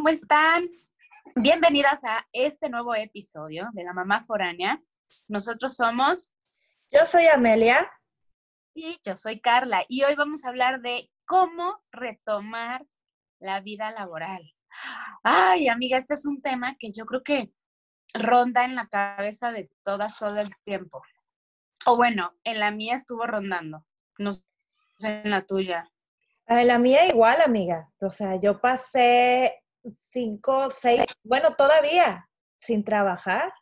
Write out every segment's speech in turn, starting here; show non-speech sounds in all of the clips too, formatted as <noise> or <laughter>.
¿cómo están? Bienvenidas a este nuevo episodio de La Mamá Foránea. Nosotros somos... Yo soy Amelia. Y yo soy Carla. Y hoy vamos a hablar de cómo retomar la vida laboral. Ay, amiga, este es un tema que yo creo que ronda en la cabeza de todas todo el tiempo. O bueno, en la mía estuvo rondando, no sé en la tuya. En la mía igual, amiga. O sea, yo pasé cinco, seis, bueno, todavía sin trabajar,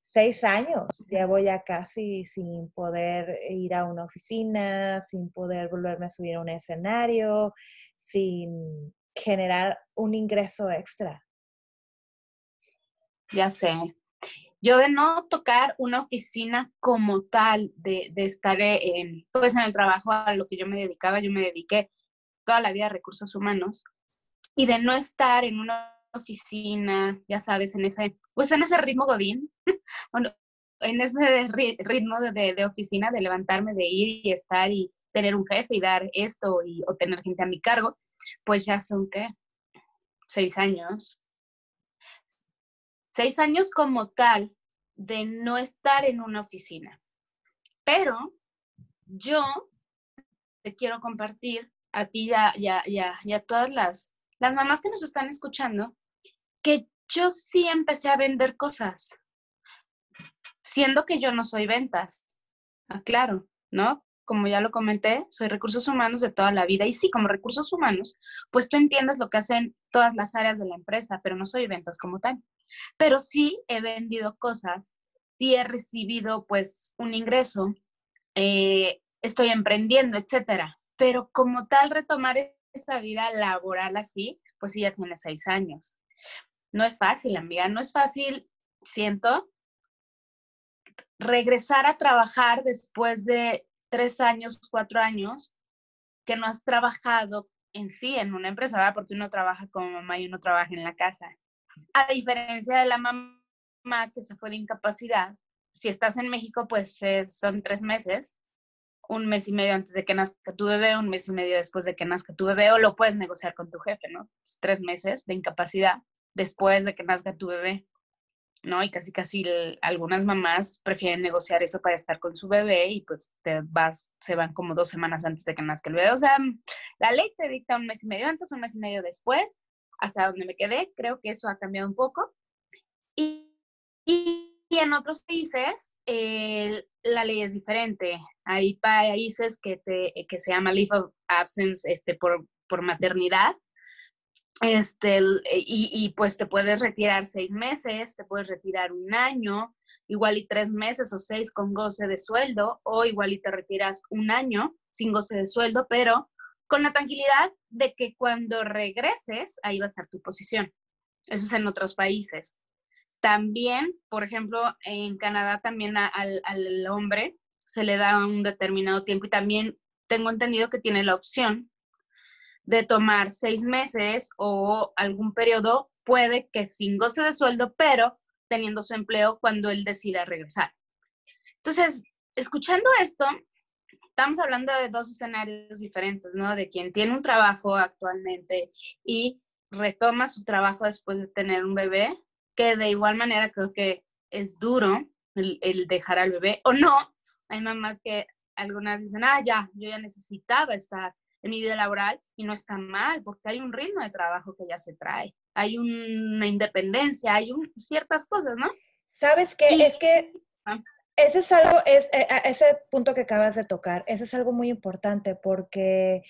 seis años. Llevo ya casi sin poder ir a una oficina, sin poder volverme a subir a un escenario, sin generar un ingreso extra. Ya sé. Yo de no tocar una oficina como tal, de, estar en, pues en el trabajo a lo que yo me dedicaba, yo me dediqué toda la vida a recursos humanos, y de no estar en una oficina, ya sabes, en ese, pues en ese ritmo godín, <laughs> en ese ritmo de, de, oficina, de levantarme, de ir y estar y tener un jefe y dar esto y, o tener gente a mi cargo, pues ya son, ¿qué? Seis años. Seis años como tal de no estar en una oficina. Pero yo te quiero compartir a ti ya, ya, ya, ya todas las, las mamás que nos están escuchando, que yo sí empecé a vender cosas, siendo que yo no soy ventas. Ah, ¿no? Como ya lo comenté, soy recursos humanos de toda la vida y sí, como recursos humanos, pues tú entiendes lo que hacen todas las áreas de la empresa, pero no soy ventas como tal. Pero sí he vendido cosas, sí he recibido pues un ingreso, eh, estoy emprendiendo, etcétera. Pero como tal, retomar esta vida laboral así, pues sí, ya tiene seis años. No es fácil, amiga, no es fácil, siento, regresar a trabajar después de tres años, cuatro años, que no has trabajado en sí en una empresa, ¿verdad? Porque uno trabaja como mamá y uno trabaja en la casa. A diferencia de la mamá que se fue de incapacidad, si estás en México, pues eh, son tres meses un mes y medio antes de que nazca tu bebé, un mes y medio después de que nazca tu bebé, o lo puedes negociar con tu jefe, ¿no? tres meses de incapacidad después de que nazca tu bebé, ¿no? Y casi, casi algunas mamás prefieren negociar eso para estar con su bebé y pues te vas, se van como dos semanas antes de que nazca el bebé. O sea, la ley te dicta un mes y medio antes, un mes y medio después, hasta donde me quedé, creo que eso ha cambiado un poco. Y, en otros países la ley es diferente. Hay países que, te, que se llama leave of absence este, por, por maternidad. Este, y, y, pues te puedes retirar seis meses, te puedes retirar un año, igual y tres meses o seis con goce de sueldo, o igual y te retiras un año sin goce de sueldo, pero con la tranquilidad de que cuando regreses, ahí va a estar tu posición. Eso es en otros países. También, por ejemplo, en Canadá también al, al hombre se le da un determinado tiempo y también tengo entendido que tiene la opción de tomar seis meses o algún periodo, puede que sin goce de sueldo, pero teniendo su empleo cuando él decida regresar. Entonces, escuchando esto, estamos hablando de dos escenarios diferentes, ¿no? De quien tiene un trabajo actualmente y retoma su trabajo después de tener un bebé que de igual manera creo que es duro el, dejar al bebé, o no, hay mamás que algunas dicen, ah, ya, yo ya necesitaba estar en mi vida laboral y no está mal, porque hay un ritmo de trabajo que ya se trae, hay una independencia, hay un, ciertas cosas, ¿no? ¿Sabes qué? es que ah. ese es algo, es, eh, ese punto que acabas de tocar, ese es algo muy importante porque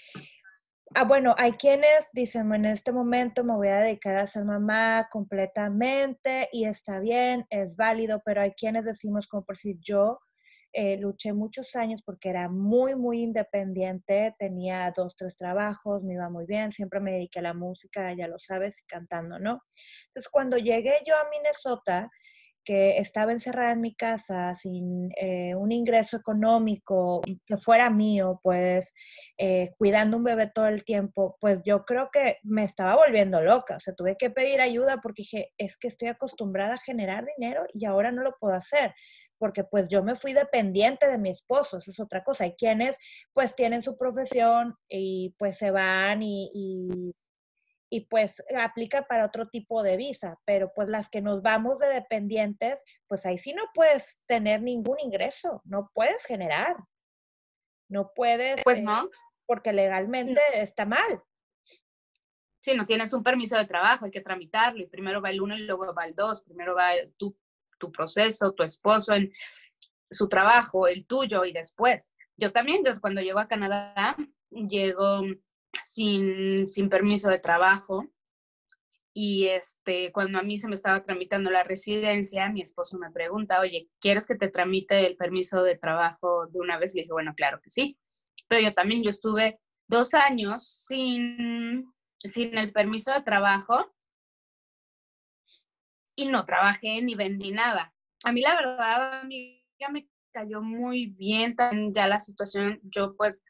Ah, bueno, hay quienes dicen, en este momento me voy a dedicar a ser mamá completamente y está bien, es válido, pero hay quienes decimos como por si yo eh, luché muchos años porque era muy, muy independiente, tenía dos, tres trabajos, me iba muy bien, siempre me dediqué a la música, ya lo sabes, cantando, ¿no? Entonces, cuando llegué yo a Minnesota, que estaba encerrada en mi casa sin eh, un ingreso económico que fuera mío, pues eh, cuidando un bebé todo el tiempo, pues yo creo que me estaba volviendo loca. O sea, tuve que pedir ayuda porque dije, es que estoy acostumbrada a generar dinero y ahora no lo puedo hacer porque pues yo me fui dependiente de mi esposo, eso es otra cosa. Hay quienes pues tienen su profesión y pues se van y pues aplica para otro tipo de visa, pero pues las que nos vamos de dependientes, pues ahí sí no puedes tener ningún ingreso, no puedes generar, no puedes. Pues no. Eh, porque legalmente está mal. Sí, no tienes un permiso de trabajo, hay que tramitarlo y primero va el uno y luego va el dos, primero va tu, tu proceso, tu esposo en su trabajo, el tuyo y después. Yo también, yo cuando llego a Canadá, llego sin, sin permiso de trabajo. Y este, cuando a mí se me estaba tramitando la residencia, mi esposo me pregunta, oye, ¿quieres que te tramite el permiso de trabajo de una vez? Y dije, bueno, claro que sí. Pero yo también, yo estuve dos años sin, sin el permiso de trabajo y no trabajé ni vendí nada. A mí la verdad, a mí ya me cayó muy bien ya la situación. Yo pues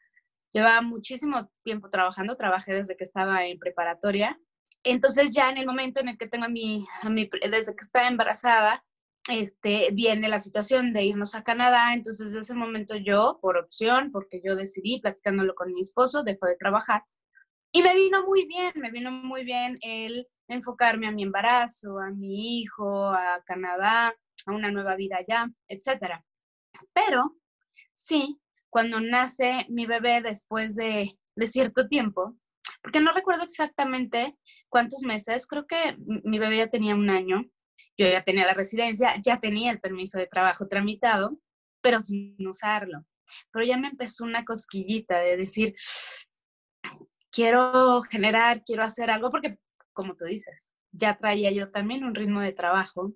Llevaba muchísimo tiempo trabajando, trabajé desde que estaba en preparatoria. Entonces ya en el momento en el que tengo a mi, a mi desde que estaba embarazada, este, viene la situación de irnos a Canadá. Entonces, de ese momento yo, por opción, porque yo decidí, platicándolo con mi esposo, dejó de trabajar. Y me vino muy bien, me vino muy bien el enfocarme a mi embarazo, a mi hijo, a Canadá, a una nueva vida allá, etc. Pero sí, cuando nace mi bebé después de, cierto tiempo, porque no recuerdo exactamente cuántos meses, creo que mi bebé ya tenía un año, yo ya tenía la residencia, ya tenía el permiso de trabajo tramitado, pero sin usarlo. Pero ya me empezó una cosquillita de decir, quiero generar, quiero hacer algo, porque como tú dices, ya traía yo también un ritmo de trabajo,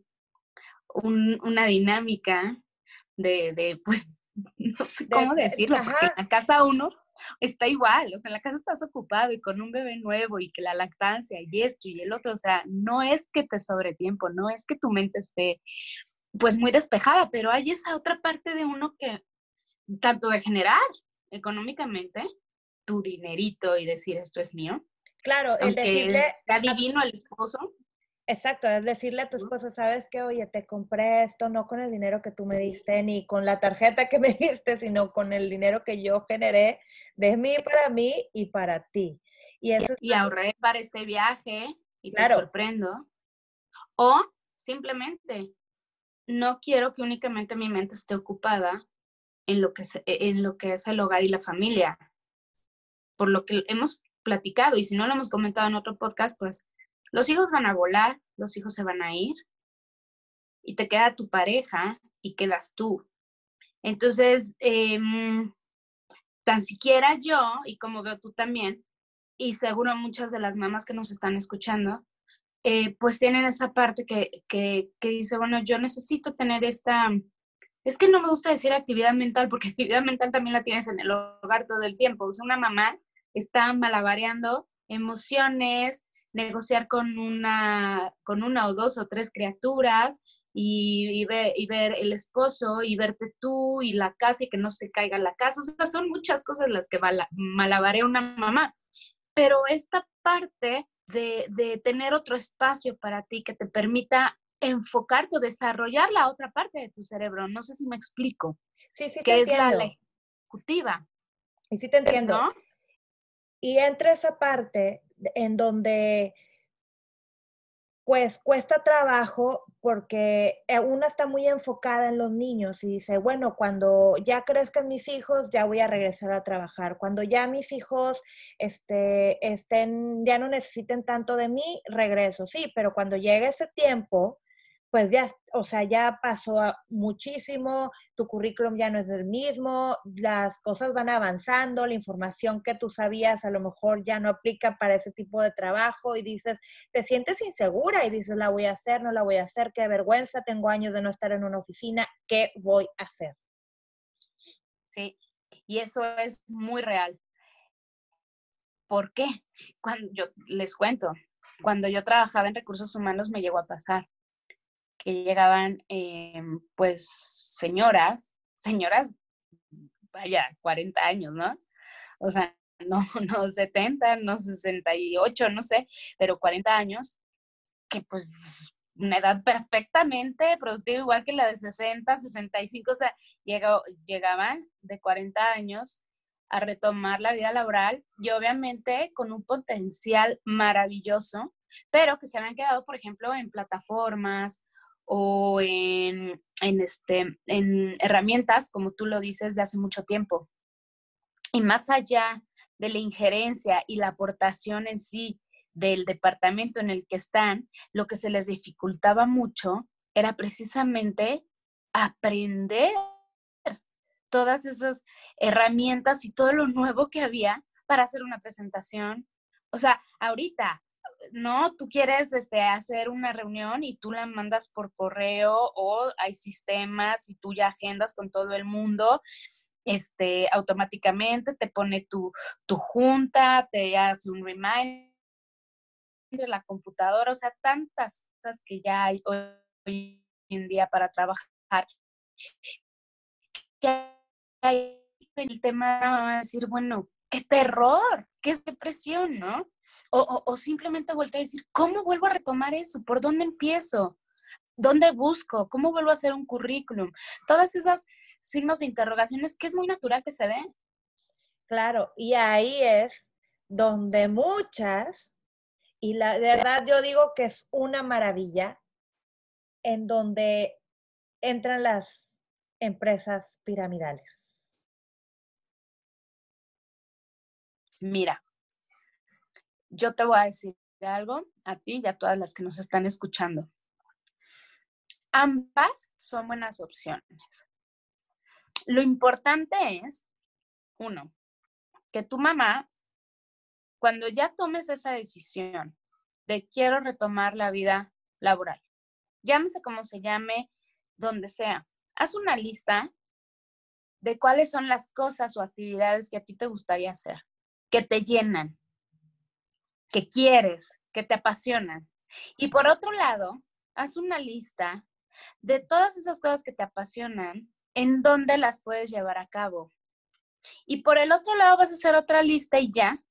una dinámica de, de, pues, <laughs> no sé cómo decirlo, porque en la casa uno está igual, o sea, en la casa estás ocupado y con un bebé nuevo y que la lactancia y esto y el otro, o sea, no es que te sobre tiempo, no es que tu mente esté pues muy despejada, pero hay esa otra parte de uno que, tanto de generar económicamente tu dinerito y decir esto es mío. Claro, el decirle... Está divino al esposo, Exacto, es decirle a tu esposo, sabes que, oye, te compré esto no con el dinero que tú me diste, ni con la tarjeta que me <laughs> diste, sino con el dinero que yo generé de mí para mí y para ti. Y, eso y ahorré para este viaje y te sorprendo. O simplemente, no quiero que únicamente mi mente esté ocupada en lo que es, en lo que es el hogar y la familia. Por lo que hemos platicado, y si no lo hemos comentado en otro podcast, pues los hijos van a volar, los hijos se van a ir y te queda tu pareja y quedas tú. Entonces, em, tan siquiera yo, y como veo tú también, y seguro muchas de las mamás que nos están escuchando, eh, pues tienen esa parte que, que, que, dice, bueno, yo necesito tener esta, es que no me gusta decir actividad mental, porque <laughs> actividad mental también la tienes en el hogar todo el tiempo. O una mamá está malabareando emociones, negociar con una, con una o dos o tres criaturas y, y ver el esposo y verte tú y la casa y que no se caiga la casa. O sea, son muchas cosas las que malabarea una mamá. Pero esta parte de, de, tener otro espacio para ti que te permita enfocarte o desarrollar la otra parte de tu cerebro, no sé si me explico. Sí, sí, que es la ejecutiva. Y sí te entiendo. Y entre esa parte en donde pues cuesta trabajo porque eh, una está muy enfocada en los niños y dice, bueno, cuando ya crezcan mis hijos, ya voy a regresar a trabajar. Cuando ya mis hijos este, estén, ya no necesiten tanto de mí, regreso. Sí, pero cuando llegue ese tiempo, pues ya, o sea, ya pasó muchísimo, tu currículum ya no es el mismo, las cosas van avanzando, la información que tú sabías a lo mejor ya no aplica para ese tipo de trabajo y dices, te sientes insegura y dices, la voy a hacer, no la voy a hacer, qué vergüenza, tengo años de no estar en una oficina, ¿qué voy a hacer? Sí, y eso es muy real. ¿Por qué? Cuando yo les cuento, cuando yo trabajaba en recursos humanos me llegó a pasar que llegaban em, pues señoras, señoras, vaya, 40 años, ¿no? O sea, <laughs> no, no 70, no 68, no sé, pero 40 años, que pues una edad perfectamente productiva, igual que la de 60, 65, o sea, llegaban de 40 años a retomar la vida laboral y obviamente con un potencial maravilloso, pero que se habían quedado, por ejemplo, en plataformas o en, en, este, en herramientas, como tú lo dices, de hace mucho tiempo. Y más allá de la injerencia y la aportación en sí del departamento en el que están, lo que se les dificultaba mucho era precisamente aprender todas esas herramientas y todo lo nuevo que había para hacer una presentación. O sea, ahorita, ¿no? Tú quieres este, hacer una reunión y tú la mandas por correo o hay sistemas y tú ya agendas con todo el mundo. Este, automáticamente te pone tu, tu junta, te hace un reminder de la computadora, o sea, tantas cosas que ya hay hoy en día para trabajar. El tema de decir, bueno, qué terror, qué depresión, ¿no? O, o, simplemente voltear a decir, ¿cómo vuelvo a retomar eso? ¿Por dónde empiezo? ¿Dónde busco? ¿Cómo vuelvo a hacer un currículum? Todas esas signos de interrogaciones que es muy natural que se den. Claro, y ahí es donde muchas y la de verdad yo digo que es una maravilla en donde entran las empresas piramidales. Mira, yo te voy a decir algo a ti y a todas las que nos están escuchando. Ambas son buenas opciones. Lo importante es, uno, que tu mamá cuando ya tomes esa decisión de quiero retomar la vida laboral, llámese como se llame, donde sea, haz una lista de cuáles son las cosas o actividades que a ti te gustaría hacer, que te llenan, que quieres, que te apasionan. Y por otro lado, haz una lista de todas esas cosas que te apasionan, en dónde las puedes llevar a cabo. Y por el otro lado vas a hacer otra lista y ya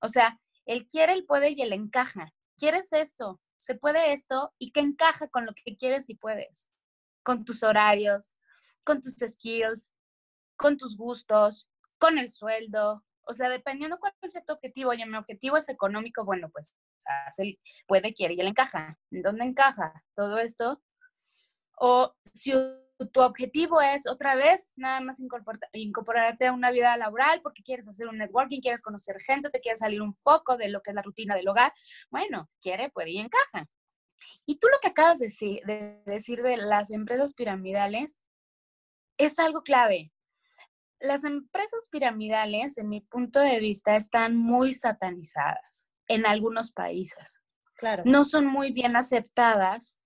o sea, él quiere, él puede y él encaja. ¿Quieres esto? ¿Se puede esto? ¿Y qué encaja con lo que quieres y puedes? Con tus horarios, con tus skills, con tus gustos, con el sueldo. O sea, dependiendo cuál es tu objetivo. Oye, mi objetivo es económico, bueno, pues puede, quiere y él encaja. ¿En dónde encaja todo esto? O si tu objetivo es otra vez nada más incorporarte a una vida laboral porque quieres hacer un networking, quieres conocer gente, te quieres salir un poco de lo que es la rutina del hogar, bueno, quiere, puede y encaja. Y tú lo que acabas de decir, de decir de las empresas piramidales es algo clave. Las empresas piramidales, en mi punto de vista, están muy satanizadas en algunos países. Claro. No son muy bien aceptadas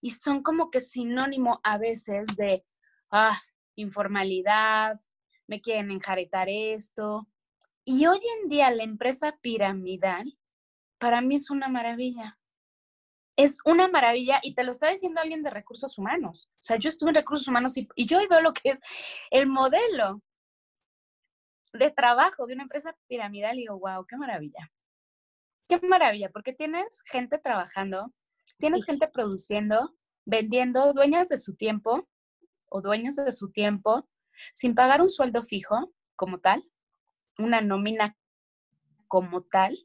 y son como que sinónimo a veces de, ah, informalidad, me quieren enjaretar esto. Y hoy en día la empresa piramidal, para mí es una maravilla. Es una maravilla y te lo está diciendo alguien de recursos humanos. O sea, yo estuve en recursos humanos y, y yo hoy veo lo que es el modelo de trabajo de una empresa piramidal y digo, wow, qué maravilla. Qué maravilla, porque tienes gente trabajando tienes gente produciendo, vendiendo, dueñas de su tiempo o dueños de su tiempo, sin pagar un sueldo fijo como tal, una nómina como tal.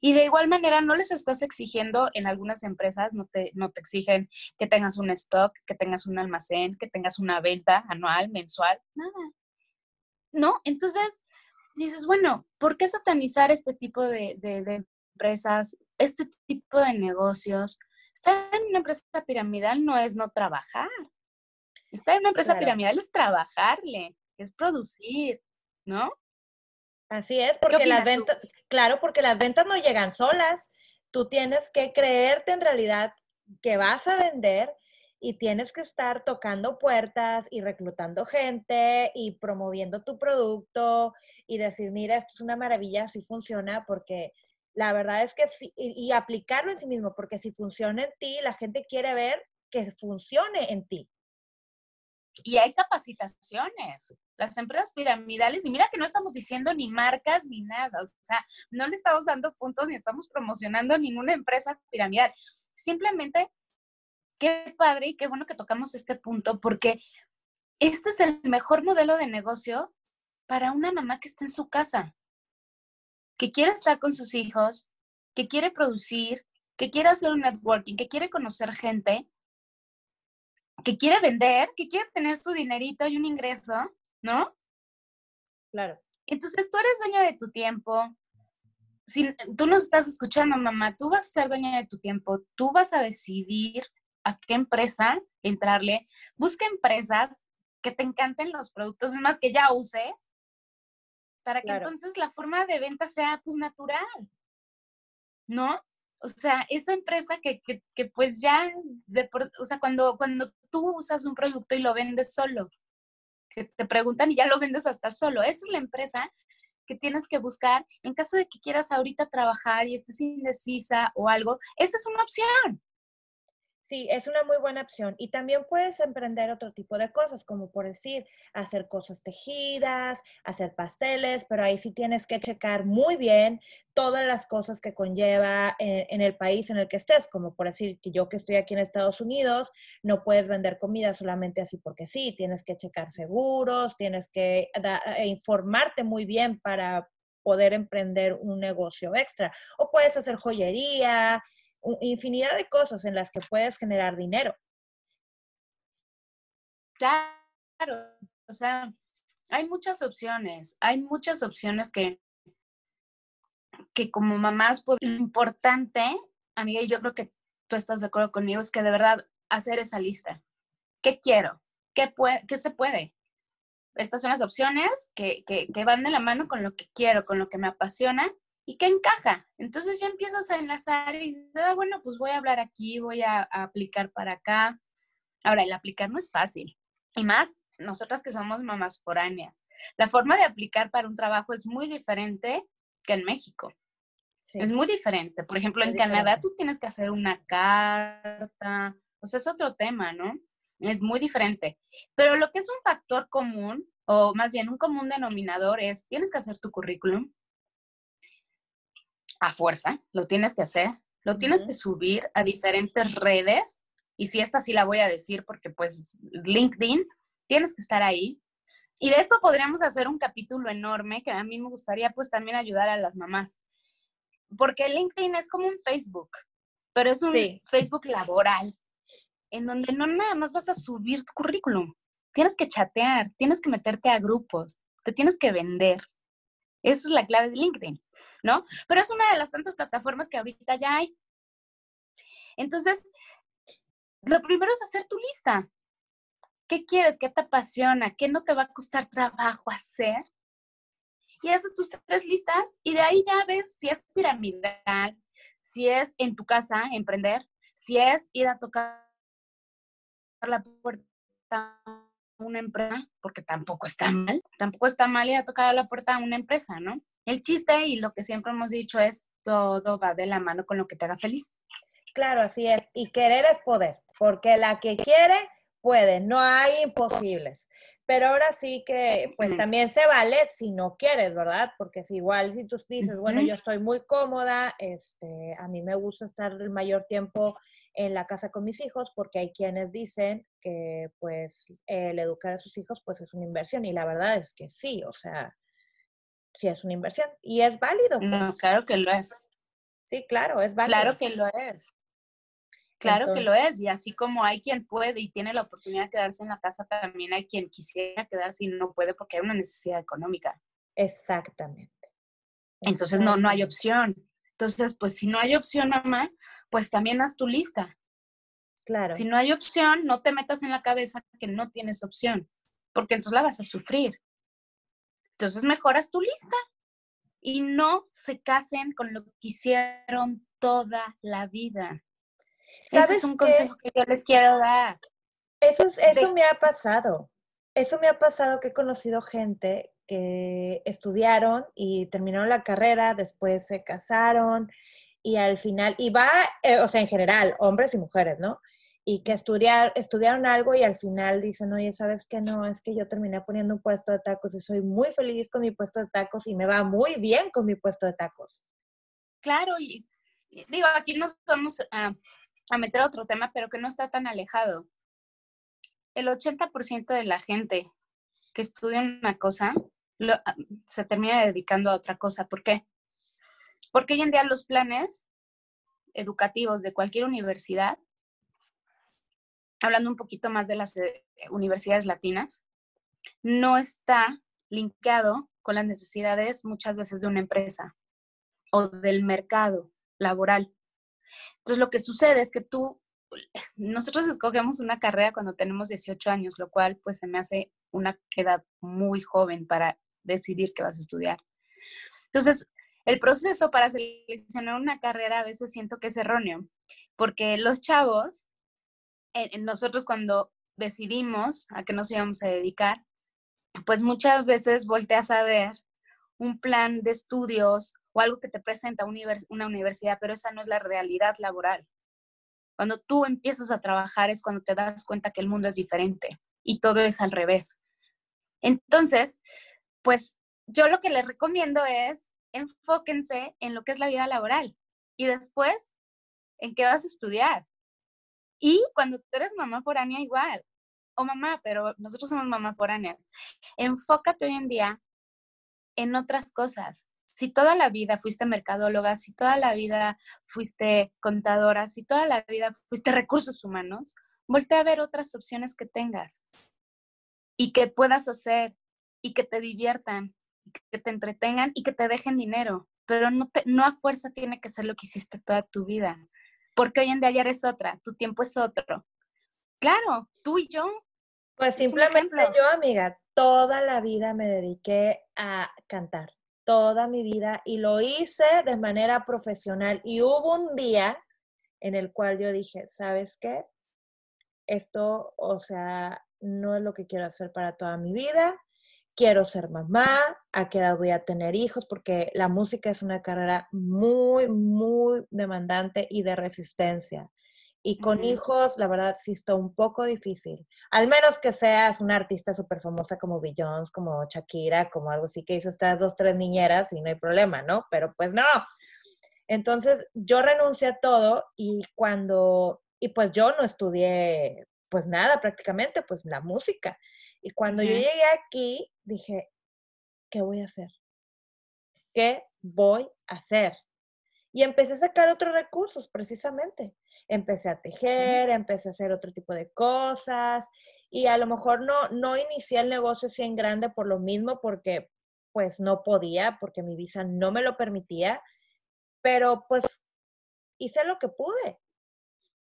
Y de igual manera no les estás exigiendo en algunas empresas, no te, no te exigen que tengas un stock, que tengas un almacén, que tengas una venta anual, mensual, nada. ¿No? Entonces dices, bueno, ¿por qué satanizar este tipo de, de empresas, este tipo de negocios? Estar en una empresa piramidal no es no trabajar. Estar en una empresa piramidal es trabajarle, es producir, ¿no? Así es, porque las ventas, claro, porque las ventas no llegan solas. Tú tienes que creerte en realidad que vas a vender y tienes que estar tocando puertas y reclutando gente y promoviendo tu producto y decir, mira, esto es una maravilla, así funciona porque la verdad es que sí, y, aplicarlo en sí mismo, porque si funciona en ti, la gente quiere ver que funcione en ti. Y hay capacitaciones. Las empresas piramidales, y mira que no estamos diciendo ni marcas ni nada, o sea, no le estamos dando puntos ni estamos promocionando ninguna empresa piramidal. Simplemente, qué padre y qué bueno que tocamos este punto, porque este es el mejor modelo de negocio para una mamá que está en su casa, que quiere estar con sus hijos, que quiere producir, que quiere hacer un networking, que quiere conocer gente, que quiere vender, que quiere tener su dinerito y un ingreso, ¿no? Claro. Entonces tú eres dueña de tu tiempo. Si tú nos estás escuchando, mamá, tú vas a ser dueña de tu tiempo. Tú vas a decidir a qué empresa entrarle. Busca empresas que te encanten los productos, es más que ya uses, para que entonces la forma de venta sea pues natural, ¿no? O sea, esa empresa que, que, que pues ya, de o sea, cuando, cuando tú usas un producto y lo vendes solo, que te preguntan y ya lo vendes hasta solo, esa es la empresa que tienes que buscar en caso de que quieras ahorita trabajar y estés indecisa o algo, esa es una opción. Sí, es una muy buena opción. Y también puedes emprender otro tipo de cosas, como por decir, hacer cosas tejidas, hacer pasteles, pero ahí sí tienes que checar muy bien todas las cosas que conlleva en, el país en el que estés, como por decir que yo que estoy aquí en Estados Unidos, no puedes vender comida solamente así porque sí, tienes que checar seguros, tienes que eh, informarte muy bien para poder emprender un negocio extra. O puedes hacer joyería, infinidad de cosas en las que puedes generar dinero. Claro, o sea, hay muchas opciones, hay muchas opciones que, que como mamás, pues, lo importante, amiga, y yo creo que tú estás de acuerdo conmigo, es que de verdad hacer esa lista. ¿Qué quiero? ¿Qué, qué se puede? Estas son las opciones que, que, que van de la mano con lo que quiero, con lo que me apasiona y qué encaja. Entonces ya empiezas a enlazar y dices, ah, bueno, pues voy a hablar aquí, voy a, aplicar para acá. Ahora, el aplicar no es fácil. Y más nosotras que somos mamás foráneas. La forma de aplicar para un trabajo es muy diferente que en México. Es muy diferente. Por ejemplo, en Canadá tú tienes que hacer una carta. O sea, es otro tema, ¿no? Es muy diferente. Pero lo que es un factor común, o más bien un común denominador, es tienes que hacer tu currículum, a fuerza, lo tienes que hacer, lo tienes que subir a diferentes redes, y si esta sí la voy a decir porque pues LinkedIn, tienes que estar ahí. Y de esto podríamos hacer un capítulo enorme que a mí me gustaría pues también ayudar a las mamás, porque LinkedIn es como un Facebook, pero es un Facebook laboral, en donde no nada más vas a subir tu currículum, tienes que chatear, tienes que meterte a grupos, te tienes que vender. Esa es la clave de LinkedIn, ¿no? Pero es una de las tantas plataformas que ahorita ya hay. Entonces, lo primero es hacer tu lista. ¿Qué quieres? ¿Qué te apasiona? ¿Qué no te va a costar trabajo hacer? Y haces tus tres listas y de ahí ya ves si es piramidal, si es en tu casa emprender, si es ir a tocar la puerta una empresa, porque tampoco está mal, tampoco está mal ir a tocar a la puerta a una empresa, ¿no? El chiste y lo que siempre hemos dicho es todo va de la mano con lo que te haga feliz. Claro, así es. Y querer es poder, porque la que quiere puede, no hay imposibles. Pero ahora sí que, pues también se vale si no quieres, ¿verdad? Porque si igual si tú dices, bueno, yo estoy muy cómoda, este, a mí me gusta estar el mayor tiempo en la casa con mis hijos, porque hay quienes dicen que pues el educar a sus hijos pues es una inversión y la verdad es que sí, o sea, sí es una inversión y es válido. No, pues. claro que lo es. Sí, claro, es válido. Claro que lo es. Claro que lo es, y así como hay quien puede y tiene la oportunidad de quedarse en la casa, también hay quien quisiera quedarse y no puede porque hay una necesidad económica. Exactamente. Entonces no, no hay opción. Entonces, pues si no hay opción, mamá, pues también haz tu lista. Claro. Si no hay opción, no te metas en la cabeza que no tienes opción, porque entonces la vas a sufrir. Entonces mejoras tu lista y no se casen con lo que hicieron toda la vida. Ese es un consejo que yo les quiero dar. Eso, eso me ha pasado. Eso me ha pasado que he conocido gente que estudiaron y terminaron la carrera, después se casaron y al final, y va, eh, o sea, en general, hombres y mujeres, ¿no? Y que estudiar, estudiaron algo y al final dicen, oye, ¿sabes qué? No, es que yo terminé poniendo un puesto de tacos y soy muy feliz con mi puesto de tacos y me va muy bien con mi puesto de tacos. Claro, y digo, aquí nos vamos a, a meter a otro tema, pero que no está tan alejado. El 80% de la gente que estudia una cosa ah, se termina dedicando a otra cosa. ¿Por qué? Porque hoy en día los planes educativos de cualquier universidad, hablando un poquito más de las eh, universidades latinas, no está linkeado con las necesidades muchas veces de una empresa o del mercado laboral. Entonces, lo que sucede es que tú, nosotros escogemos una carrera cuando tenemos 18 años, lo cual pues se me hace una edad muy joven para decidir qué vas a estudiar. Entonces, el proceso para seleccionar una carrera a veces siento que es erróneo, porque los chavos, nosotros cuando decidimos a qué nos íbamos a dedicar, pues muchas veces volteas a ver un plan de estudios o algo que te presenta una universidad, pero esa no es la realidad laboral. Cuando tú empiezas a trabajar es cuando te das cuenta que el mundo es diferente y todo es al revés. Entonces, pues yo lo que les recomiendo es enfóquense en lo que es la vida laboral y después en qué vas a estudiar. Y cuando tú eres mamá foránea, igual o mamá, pero nosotros somos mamá foránea. Enfócate hoy en día en otras cosas. Si toda la vida fuiste mercadóloga, si toda la vida fuiste contadora, si toda la vida fuiste recursos humanos, voltea a ver otras opciones que tengas y que puedas hacer y que te diviertan, y que te entretengan y que te dejen dinero. Pero no, te, no a fuerza tiene que ser lo que hiciste toda tu vida, porque hoy en día ya eres otra, tu tiempo es otro. Claro, tú y yo pues simplemente yo, amiga, toda la vida me dediqué a cantar, toda mi vida, y lo hice de manera profesional. Y hubo un día en el cual yo dije, ¿sabes qué? Esto, o sea, no es lo que quiero hacer para toda mi vida. Quiero ser mamá, a qué edad voy a tener hijos, porque la música es una carrera muy, muy demandante y de resistencia. Y con hijos, la verdad, sí está un poco difícil. Al menos que seas una artista súper famosa como Beyoncé, como Shakira, como algo así, que dices estas dos, tres niñeras y no hay problema, ¿no? Pero pues no. Entonces, yo renuncié a todo y cuando, y pues yo no estudié pues nada prácticamente, pues la música. Y cuando yo llegué aquí, dije, ¿qué voy a hacer? ¿Qué voy a hacer? Y empecé a sacar otros recursos, precisamente empecé a tejer, empecé a hacer otro tipo de cosas y a lo mejor no, no inicié el negocio así en grande por lo mismo, porque pues no podía, porque mi visa no me lo permitía, pero pues hice lo que pude.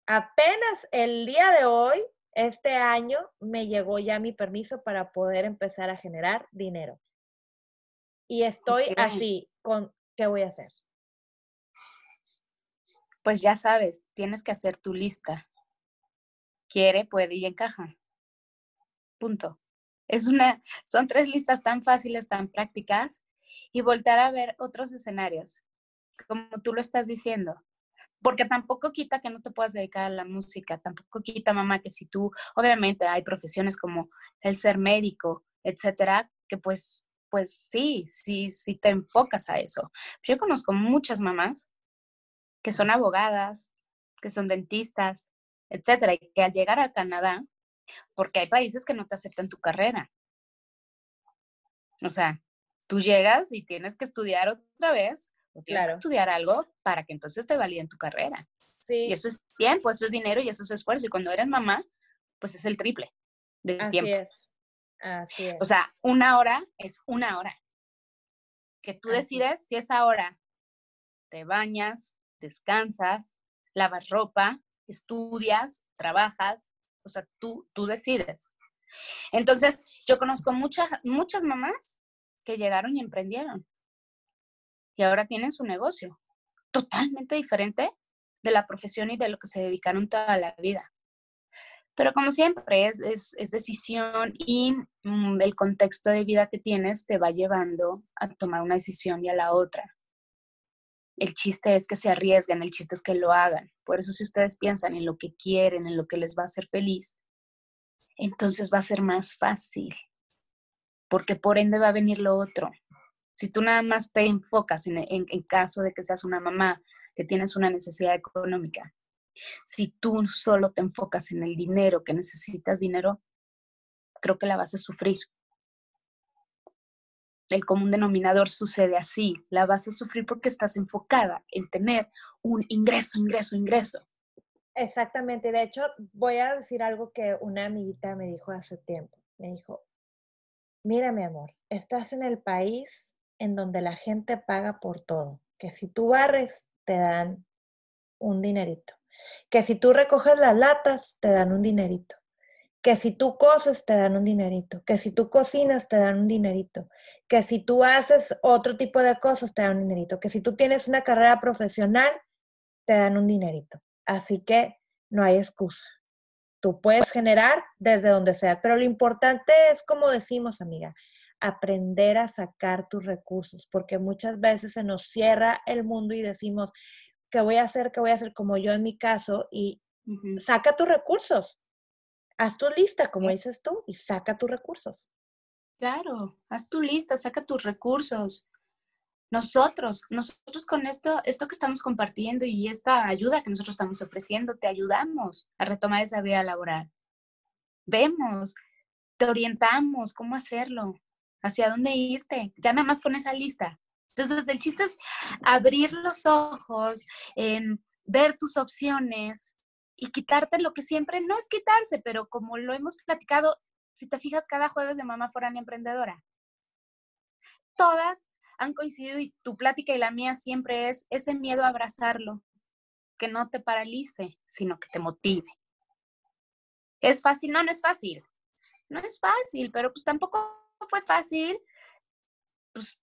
Apenas el día de hoy, este año, me llegó ya mi permiso para poder empezar a generar dinero. Y estoy así con, ¿qué voy a hacer? pues ya sabes, tienes que hacer tu lista. Quiere, puede y encaja. Punto. Es una, son tres listas tan fáciles, tan prácticas y voltar a ver otros escenarios, como tú lo estás diciendo. Porque tampoco quita que no te puedas dedicar a la música, tampoco quita, mamá, que si tú, obviamente hay profesiones como el ser médico, etcétera, que pues, pues sí, sí, sí te enfocas a eso. Yo conozco muchas mamás que son abogadas, que son dentistas, etcétera, y que al llegar a Canadá, porque hay países que no te aceptan tu carrera. O sea, tú llegas y tienes que estudiar otra vez tienes que estudiar algo para que entonces te validen tu carrera. Sí. Y eso es tiempo, eso es dinero y eso es esfuerzo. Y cuando eres mamá, pues es el triple de Así tiempo. Es. Así es. O sea, una hora es una hora. Que tú decides si esa hora te bañas, descansas, lavas ropa, estudias, trabajas, o sea, tú, tú decides. Entonces, yo conozco muchas, muchas mamás que llegaron y emprendieron y ahora tienen su negocio totalmente diferente de la profesión y de lo que se dedicaron toda la vida. Pero como siempre, es, es, decisión y mm, el contexto de vida que tienes te va llevando a tomar una decisión y a la otra. El chiste es que se arriesguen, el chiste es que lo hagan. Por eso si ustedes piensan en lo que quieren, en lo que les va a hacer feliz, entonces va a ser más fácil, porque por ende va a venir lo otro. Si tú nada más te enfocas en, en, caso de que seas una mamá que tienes una necesidad económica, si tú solo te enfocas en el dinero, que necesitas dinero, creo que la vas a sufrir. el común denominador sucede así. La vas a sufrir porque estás enfocada en tener un ingreso, ingreso, ingreso. Exactamente. De hecho, voy a decir algo que una amiguita me dijo hace tiempo. Me dijo, mira mi amor, estás en el país en donde la gente paga por todo. Que si tú barres, te dan un dinerito. Que si tú recoges las latas, te dan un dinerito que si tú coses te dan un dinerito, que si tú cocinas te dan un dinerito, que si tú haces otro tipo de cosas te dan un dinerito, que si tú tienes una carrera profesional te dan un dinerito. Así que no hay excusa. Tú puedes generar desde donde sea, pero lo importante es, como decimos, amiga, aprender a sacar tus recursos, porque muchas veces se nos cierra el mundo y decimos, ¿qué voy a hacer? ¿Qué voy a hacer? Como yo en mi caso, y saca tus recursos haz tu lista, como dices tú, y saca tus recursos. Claro, haz tu lista, saca tus recursos. Nosotros, nosotros con esto, esto que estamos compartiendo y esta ayuda que nosotros estamos ofreciendo, te ayudamos a retomar esa vida laboral. Vemos, te orientamos cómo hacerlo, hacia dónde irte, ya nada más con esa lista. Entonces, el chiste es abrir los ojos, ver tus opciones, y quitarte lo que siempre no es quitarse, pero como lo hemos platicado, si te fijas, cada jueves de Mamá Foránea Emprendedora, todas han coincidido y tu plática y la mía siempre es ese miedo a abrazarlo, que no te paralice, sino que te motive. ¿Es fácil? No, no es fácil. No es fácil, pero pues tampoco fue fácil pues,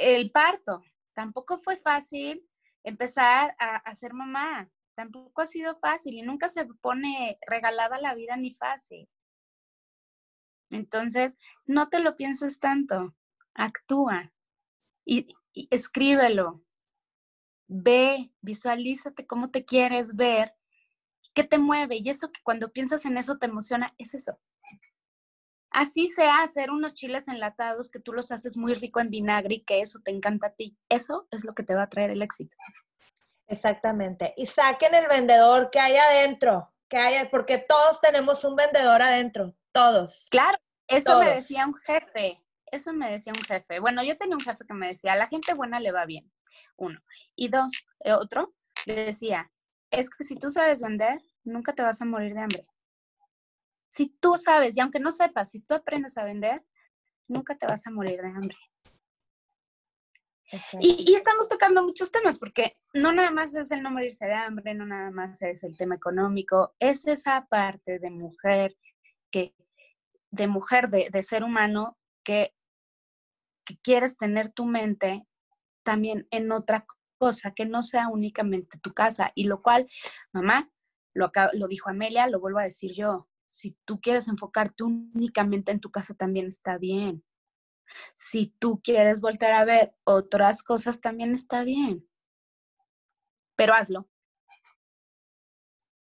el parto. Tampoco fue fácil empezar a, a ser mamá tampoco ha sido fácil y nunca se pone regalada la vida ni fácil. Entonces, no te lo pienses tanto, actúa y, escríbelo. Ve, visualízate cómo te quieres ver, qué te mueve y eso que cuando piensas en eso te emociona, es eso. Así sea hacer unos chiles enlatados que tú los haces muy rico en vinagre y que eso te encanta a ti. Eso es lo que te va a traer el éxito. Exactamente. Y saquen el vendedor que hay adentro, que haya, porque todos tenemos un vendedor adentro, todos. Claro, eso me decía un jefe, eso me decía un jefe. Bueno, yo tenía un jefe que me decía, a la gente buena le va bien, uno. Y dos, eh, otro, decía, es que si tú sabes vender, nunca te vas a morir de hambre. Si tú sabes, y aunque no sepas, si tú aprendes a vender, nunca te vas a morir de hambre. Y, estamos tocando muchos temas, porque no nada más es el no morirse de hambre, no nada más es el tema económico, es esa parte de mujer, que, de mujer, de, ser humano, que, que, quieres tener tu mente también en otra cosa, que no sea únicamente tu casa. Y lo cual, mamá, lo, lo dijo Amelia, lo vuelvo a decir yo, si tú quieres enfocarte únicamente en tu casa, también está bien. Si tú quieres volver a ver otras cosas, también está bien. Pero hazlo.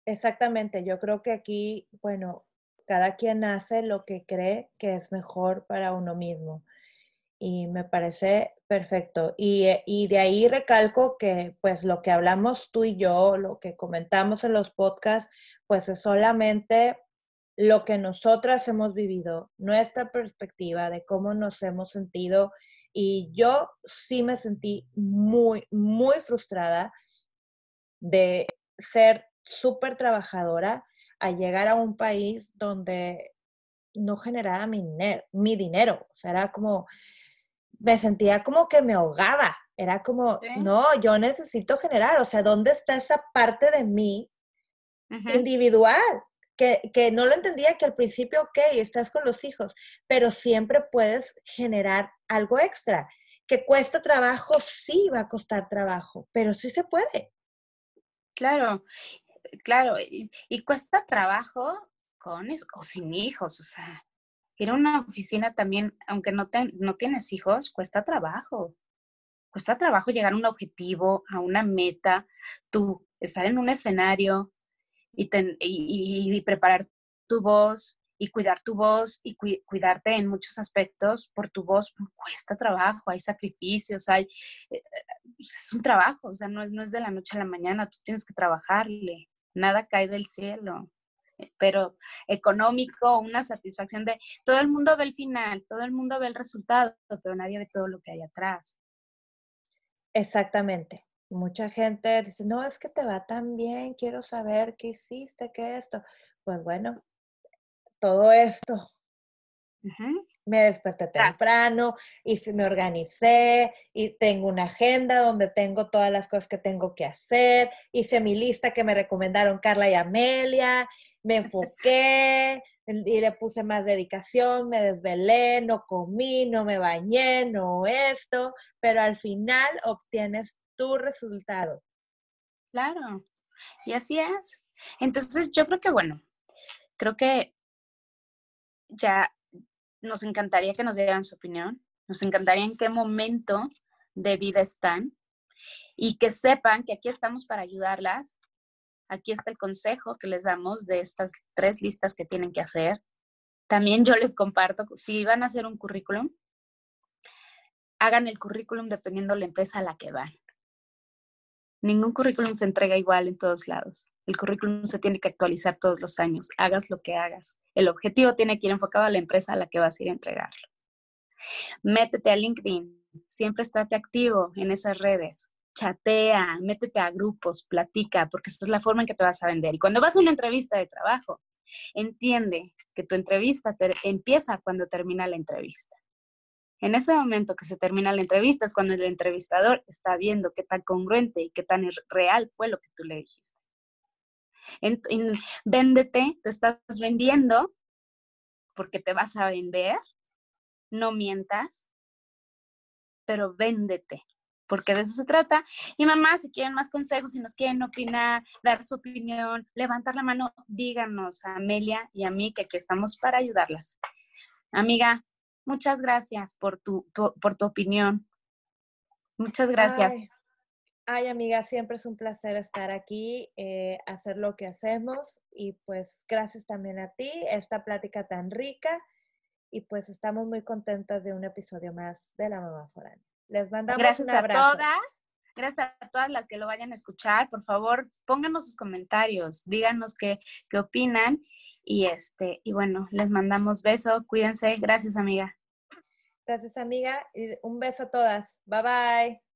Exactamente, yo creo que aquí, bueno, cada quien hace lo que cree que es mejor para uno mismo. Y me parece perfecto. Y, eh, y, de ahí recalco que pues lo que hablamos tú y yo, lo que comentamos en los podcasts, pues es solamente lo que nosotras hemos vivido, nuestra perspectiva de cómo nos hemos sentido. Y yo sí me sentí muy, muy frustrada de ser súper trabajadora a llegar a un país donde no generaba mi, mi dinero. O sea, era como, me sentía como que me ahogaba. Era como, no, yo necesito generar. O sea, ¿dónde está esa parte de mí individual? Que, no lo entendía que al principio, ok, estás con los hijos, pero siempre puedes generar algo extra. Que cuesta trabajo, sí va a costar trabajo, pero sí se puede. Claro, claro, y, cuesta trabajo con o sin hijos, o sea, ir a una oficina también, aunque no, no tienes hijos, cuesta trabajo. Cuesta trabajo llegar a un objetivo, a una meta, tú estar en un escenario, y, preparar tu voz y cuidar tu voz y cuidarte en muchos aspectos por tu voz cuesta trabajo, hay sacrificios, hay eh, es un trabajo, o sea, no, no es de la noche a la mañana, tú tienes que trabajarle, nada cae del cielo. pero económico, una satisfacción de todo el mundo ve el final, todo el mundo ve el resultado, pero nadie ve todo lo que hay atrás. Exactamente. Mucha gente dice, no, es que te va tan bien, quiero saber qué hiciste, qué esto. Pues bueno, todo esto me desperté temprano y me organicé y tengo una agenda donde tengo todas las cosas que tengo que hacer. Hice mi lista que me recomendaron Carla y Amelia. Me <laughs> enfoqué y le puse más dedicación, me desvelé, no comí, no me bañé, no esto, pero al final obtienes tu resultado. Claro, y así es. Entonces, yo creo que, bueno, creo que ya nos encantaría que nos dieran su opinión, nos encantaría en qué momento de vida están y que sepan que aquí estamos para ayudarlas. Aquí está el consejo que les damos de estas tres listas que tienen que hacer. También yo les comparto, si van a hacer un currículum, hagan el currículum dependiendo de la empresa a la que van. Ningún currículum se entrega igual en todos lados. El currículum se tiene que actualizar todos los años, hagas lo que hagas. El objetivo tiene que ir enfocado a la empresa a la que vas a ir a entregarlo. Métete a LinkedIn, siempre estate activo en esas redes. Chatea, métete a grupos, platica, porque esta es la forma en que te vas a vender. Y cuando vas a una entrevista de trabajo, entiende que tu entrevista empieza cuando termina la entrevista. En ese momento que se termina la entrevista es cuando el entrevistador está viendo qué tan congruente y qué tan real fue lo que tú le dijiste. En, véndete, te estás vendiendo porque te vas a vender, no mientas, pero véndete, porque de eso se trata. Y mamá, si quieren más consejos, si nos quieren opinar, dar su opinión, levantar la mano, díganos a Amelia y a mí que aquí estamos para ayudarlas. Amiga, Muchas gracias por tu, por tu opinión. Muchas gracias. Ay, amiga, siempre es un placer estar aquí, eh, hacer lo que hacemos y pues gracias también a ti, esta plática tan rica y pues estamos muy contentas de un episodio más de La Mamá Foránea. Les mandamos gracias un abrazo. a todas. Gracias a todas las que lo vayan a escuchar. Por favor, pónganos sus comentarios, díganos qué, qué opinan. Y este, y bueno, les mandamos beso. Cuídense. Gracias, amiga. Gracias, amiga. Un beso a todas. Bye bye.